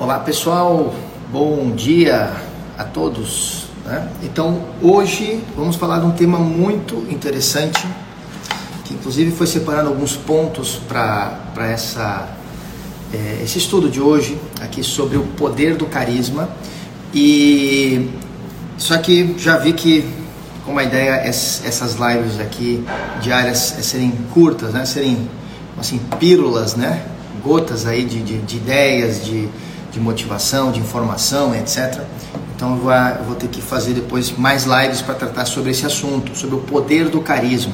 Olá pessoal, bom dia a todos. Né? Então hoje vamos falar de um tema muito interessante, que inclusive foi separando alguns pontos para essa é, esse estudo de hoje aqui sobre o poder do carisma e só que já vi que como a ideia é essas lives aqui diárias é serem curtas, né? serem assim pílulas, né? gotas aí de, de, de ideias, de de motivação, de informação, etc. Então eu vou, ter que fazer depois mais lives para tratar sobre esse assunto, sobre o poder do carisma.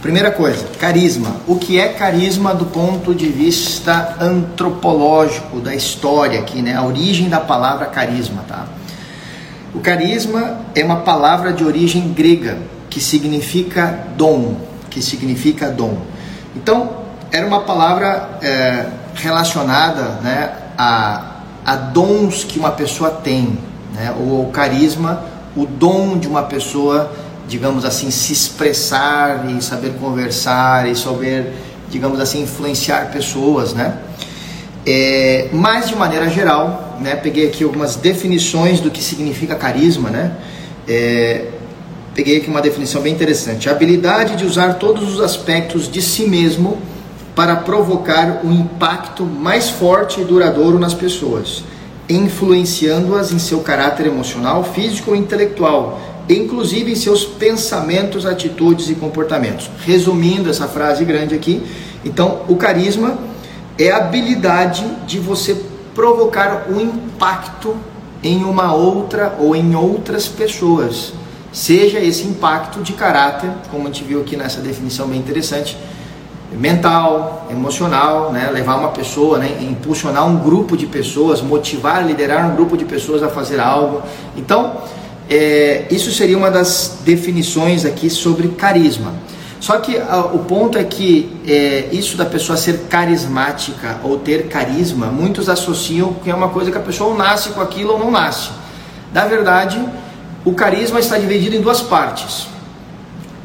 Primeira coisa, carisma. O que é carisma do ponto de vista antropológico da história aqui, né? A origem da palavra carisma, tá? O carisma é uma palavra de origem grega que significa dom, que significa dom. Então era uma palavra é, relacionada, né, a a dons que uma pessoa tem, né? ou carisma, o dom de uma pessoa, digamos assim, se expressar e saber conversar e saber, digamos assim, influenciar pessoas, né? É, mas de maneira geral, né? Peguei aqui algumas definições do que significa carisma, né? É, peguei aqui uma definição bem interessante: a habilidade de usar todos os aspectos de si mesmo para provocar um impacto mais forte e duradouro nas pessoas, influenciando-as em seu caráter emocional, físico ou intelectual, inclusive em seus pensamentos, atitudes e comportamentos. Resumindo essa frase grande aqui, então o carisma é a habilidade de você provocar um impacto em uma outra ou em outras pessoas. Seja esse impacto de caráter, como a gente viu aqui nessa definição bem interessante, mental, emocional, né? levar uma pessoa, né? impulsionar um grupo de pessoas, motivar, liderar um grupo de pessoas a fazer algo. Então, é, isso seria uma das definições aqui sobre carisma. Só que a, o ponto é que é, isso da pessoa ser carismática ou ter carisma, muitos associam que é uma coisa que a pessoa nasce com aquilo ou não nasce. Na verdade, o carisma está dividido em duas partes.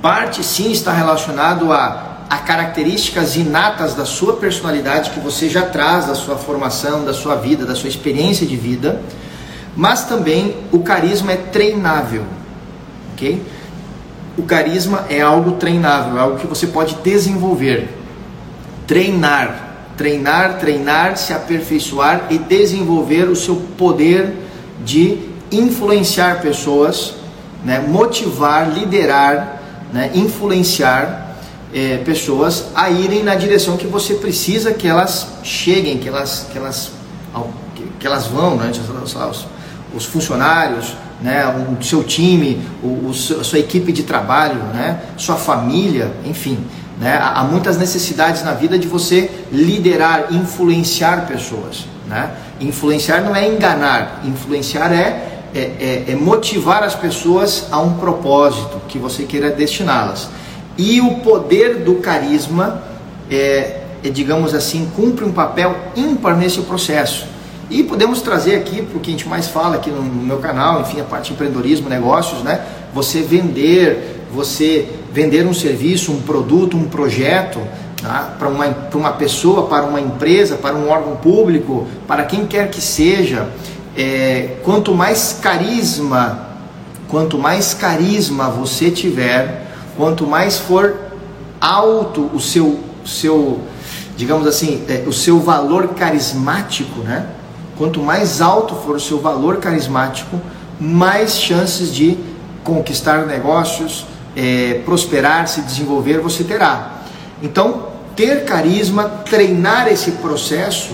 Parte sim está relacionado a a características inatas da sua personalidade que você já traz da sua formação, da sua vida, da sua experiência de vida, mas também o carisma é treinável, ok? O carisma é algo treinável, é algo que você pode desenvolver, treinar, treinar, treinar, se aperfeiçoar e desenvolver o seu poder de influenciar pessoas, né? motivar, liderar, né? influenciar é, pessoas a irem na direção que você precisa que elas cheguem, que elas, que elas, que elas vão, né? os, os funcionários, né? o seu time, o, o, a sua equipe de trabalho, né? sua família, enfim. Né? Há muitas necessidades na vida de você liderar, influenciar pessoas. Né? Influenciar não é enganar, influenciar é é, é, é, motivar as pessoas a um propósito que você queira destiná-las. E o poder do carisma, é, é, digamos assim, cumpre um papel ímpar nesse processo. E podemos trazer aqui, para o que a gente mais fala aqui no, meu canal, enfim, a parte de empreendedorismo, negócios, né? Você vender, você vender um serviço, um produto, um projeto, tá? para uma, uma pessoa, para uma empresa, para um órgão público, para quem quer que seja, é, quanto mais carisma, quanto mais carisma você tiver, quanto mais for alto o seu, seu digamos assim, é, o seu valor carismático, né? Quanto mais alto for o seu valor carismático, mais chances de conquistar negócios, é, prosperar, se desenvolver você terá. Então, ter carisma, treinar esse processo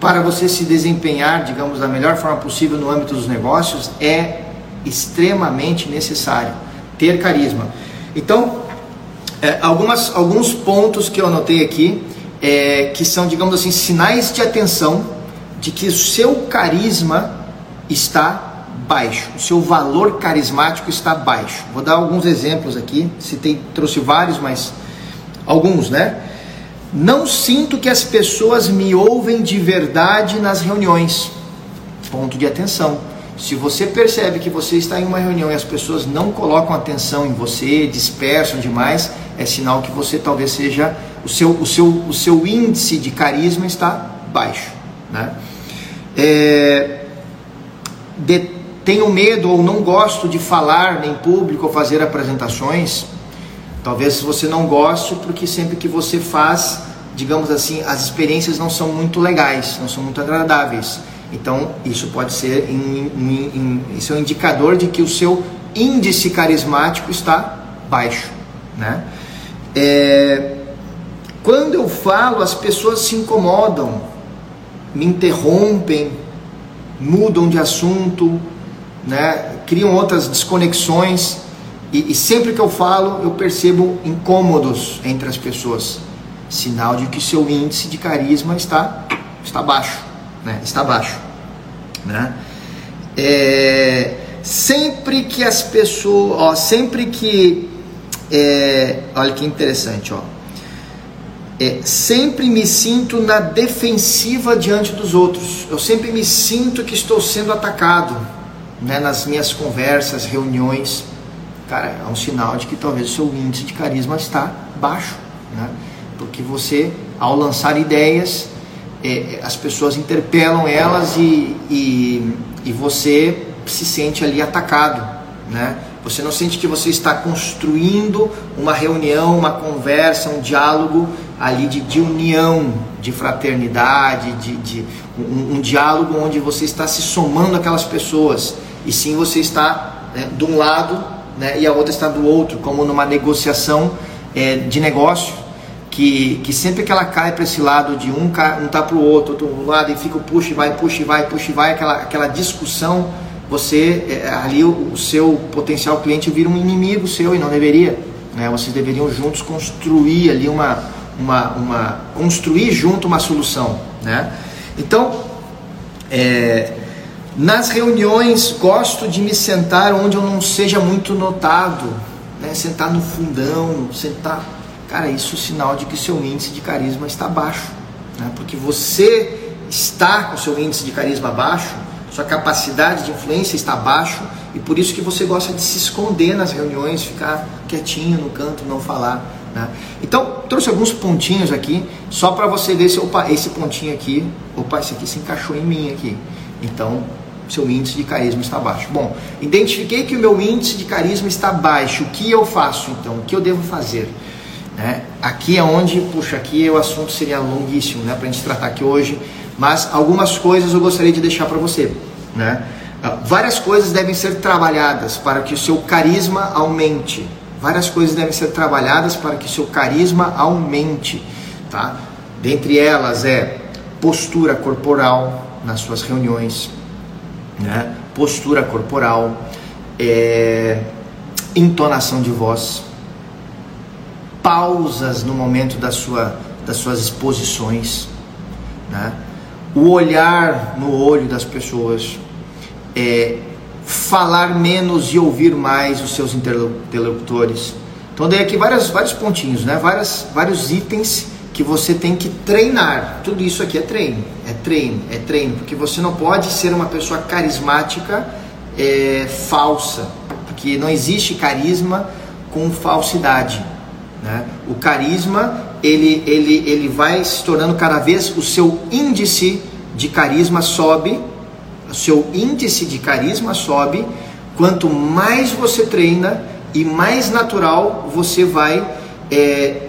para você se desempenhar, digamos, da melhor forma possível no âmbito dos negócios é extremamente necessário. Ter carisma. Então, é, algumas, alguns pontos que eu anotei aqui, é, que são, digamos assim, sinais de atenção de que o seu carisma está baixo, o seu valor carismático está baixo. Vou dar alguns exemplos aqui, citei, trouxe vários, mas alguns, né? Não sinto que as pessoas me ouvem de verdade nas reuniões. Ponto de atenção. Se você percebe que você está em uma reunião e as pessoas não colocam atenção em você, dispersam demais, é sinal que você talvez seja o seu, o seu, o seu índice de carisma está baixo, né? É, de, tenho medo ou não gosto de falar em público ou fazer apresentações. Talvez você não goste porque sempre que você faz, digamos assim, as experiências não são muito legais, não são muito agradáveis. Então, isso pode ser isso é um indicador de que o seu índice carismático está baixo, né? É, quando eu falo, as pessoas se incomodam, me interrompem, mudam de assunto, né? criam outras desconexões. E, e, sempre que eu falo, eu percebo incômodos entre as pessoas. Sinal de que seu índice de carisma está, está baixo. Né? Está baixo. Né? É, sempre que as pessoas. Ó, sempre que. É, olha que interessante, ó. É, sempre me sinto na defensiva diante dos outros. Eu sempre me sinto que estou sendo atacado né, nas minhas conversas, reuniões, cara, é um sinal de que talvez o seu índice de carisma está baixo, né? Porque você, ao lançar ideias, é, as pessoas interpelam elas e, e, e você se sente ali atacado, né? Você não sente que você está construindo uma reunião, uma conversa, um diálogo ali de, de união, de fraternidade, de, de um, um, diálogo onde você está se somando aquelas pessoas e sim você está né, de um lado né, e a outra está do outro, como numa negociação é, de negócio, que, que sempre que ela cai para esse lado de um, um tá para o outro, outro lado e fica puxa e vai, puxa e vai, puxa e vai, aquela, aquela discussão, você é, ali o, o, seu potencial cliente vira um inimigo seu e não deveria. Né? Vocês deveriam juntos construir ali uma, uma, uma construir junto uma solução, né? Então, é, nas reuniões, gosto de me sentar onde eu não seja muito notado, né? sentar no fundão, sentar. Cara, isso é sinal de que seu índice de carisma está baixo, né? porque você está com seu índice de carisma baixo, sua capacidade de influência está baixo e por isso que você gosta de se esconder nas reuniões, ficar quietinho no canto, não falar. Né? Então, trouxe alguns pontinhos aqui, só para você ver se, opa, esse pontinho aqui, opa, esse aqui se encaixou em mim aqui. Então, seu índice de carisma está baixo. Bom, identifiquei que o meu índice de carisma está baixo. O que eu faço então? O que eu devo fazer? Né? Aqui é onde, puxa, aqui o assunto seria longuíssimo né, para a gente tratar aqui hoje, mas algumas coisas eu gostaria de deixar para você. Né? Ah, várias coisas devem ser trabalhadas para que o seu carisma aumente. Várias coisas devem ser trabalhadas para que o seu carisma aumente. Tá? Dentre elas é postura corporal nas suas reuniões, né? postura corporal, é, entonação de voz, pausas no momento da sua, das suas exposições, né? o olhar no olho das pessoas, é, falar menos e ouvir mais os seus interlocutores. Então dei aqui várias, vários pontinhos, né? Várias, vários itens que você tem que treinar. Tudo isso aqui é treino, é treino, é treino, porque você não pode ser uma pessoa carismática é, falsa, porque não existe carisma com falsidade. Né? O carisma ele, ele, ele vai se tornando cada vez o seu índice de carisma sobe, o seu índice de carisma sobe quanto mais você treina e mais natural você vai é,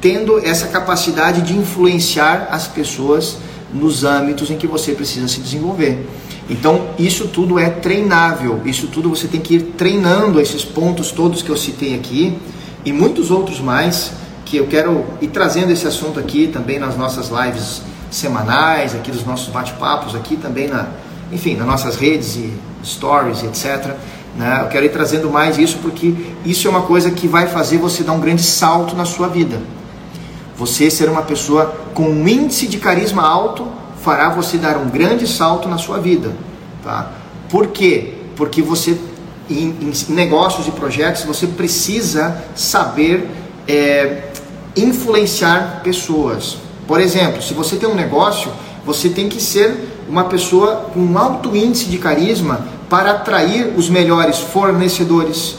tendo essa capacidade de influenciar as pessoas nos âmbitos em que você precisa se desenvolver. Então, isso tudo é treinável, isso tudo você tem que ir treinando esses pontos todos que eu citei aqui e muitos outros mais que eu quero ir trazendo esse assunto aqui também nas nossas lives semanais, aqui dos nossos bate-papos, aqui também na, enfim, nas nossas redes e stories, etc. Né? Eu quero ir trazendo mais isso porque isso é uma coisa que vai fazer você dar um grande salto na sua vida. Você ser uma pessoa com um índice de carisma alto fará você dar um grande salto na sua vida, tá? Por quê? Porque você em, em negócios e projetos você precisa saber é, influenciar pessoas. Por exemplo, se você tem um negócio, você tem que ser uma pessoa com um alto índice de carisma para atrair os melhores fornecedores,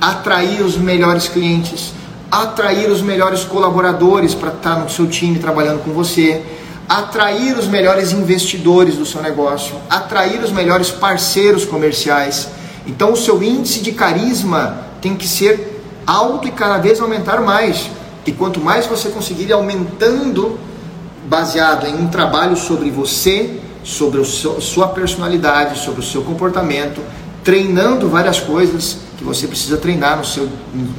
atrair os melhores clientes, atrair os melhores colaboradores para estar no seu time trabalhando com você, atrair os melhores investidores do seu negócio, atrair os melhores parceiros comerciais. Então o seu índice de carisma tem que ser alto e cada vez aumentar mais. E quanto mais você conseguir ir aumentando, baseado em um trabalho sobre você, sobre a sua personalidade, sobre o seu comportamento, treinando várias coisas que você precisa treinar no seu,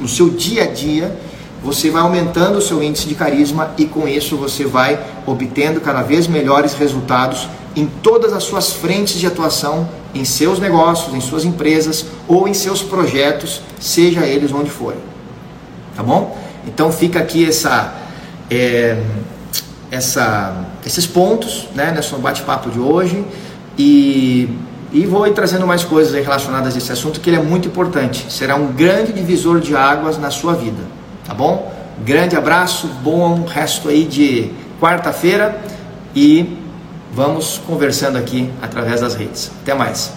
no seu dia a dia, você vai aumentando o seu índice de carisma e com isso você vai obtendo cada vez melhores resultados em todas as suas frentes de atuação, em seus negócios, em suas empresas ou em seus projetos, seja eles onde forem. Tá bom? Então fica aqui essa, é, essa, esses pontos né, nesse bate-papo de hoje e e vou ir trazendo mais coisas relacionadas a esse assunto que ele é muito importante. Será um grande divisor de águas na sua vida, tá bom? Grande abraço, bom resto aí de quarta-feira e vamos conversando aqui através das redes. Até mais.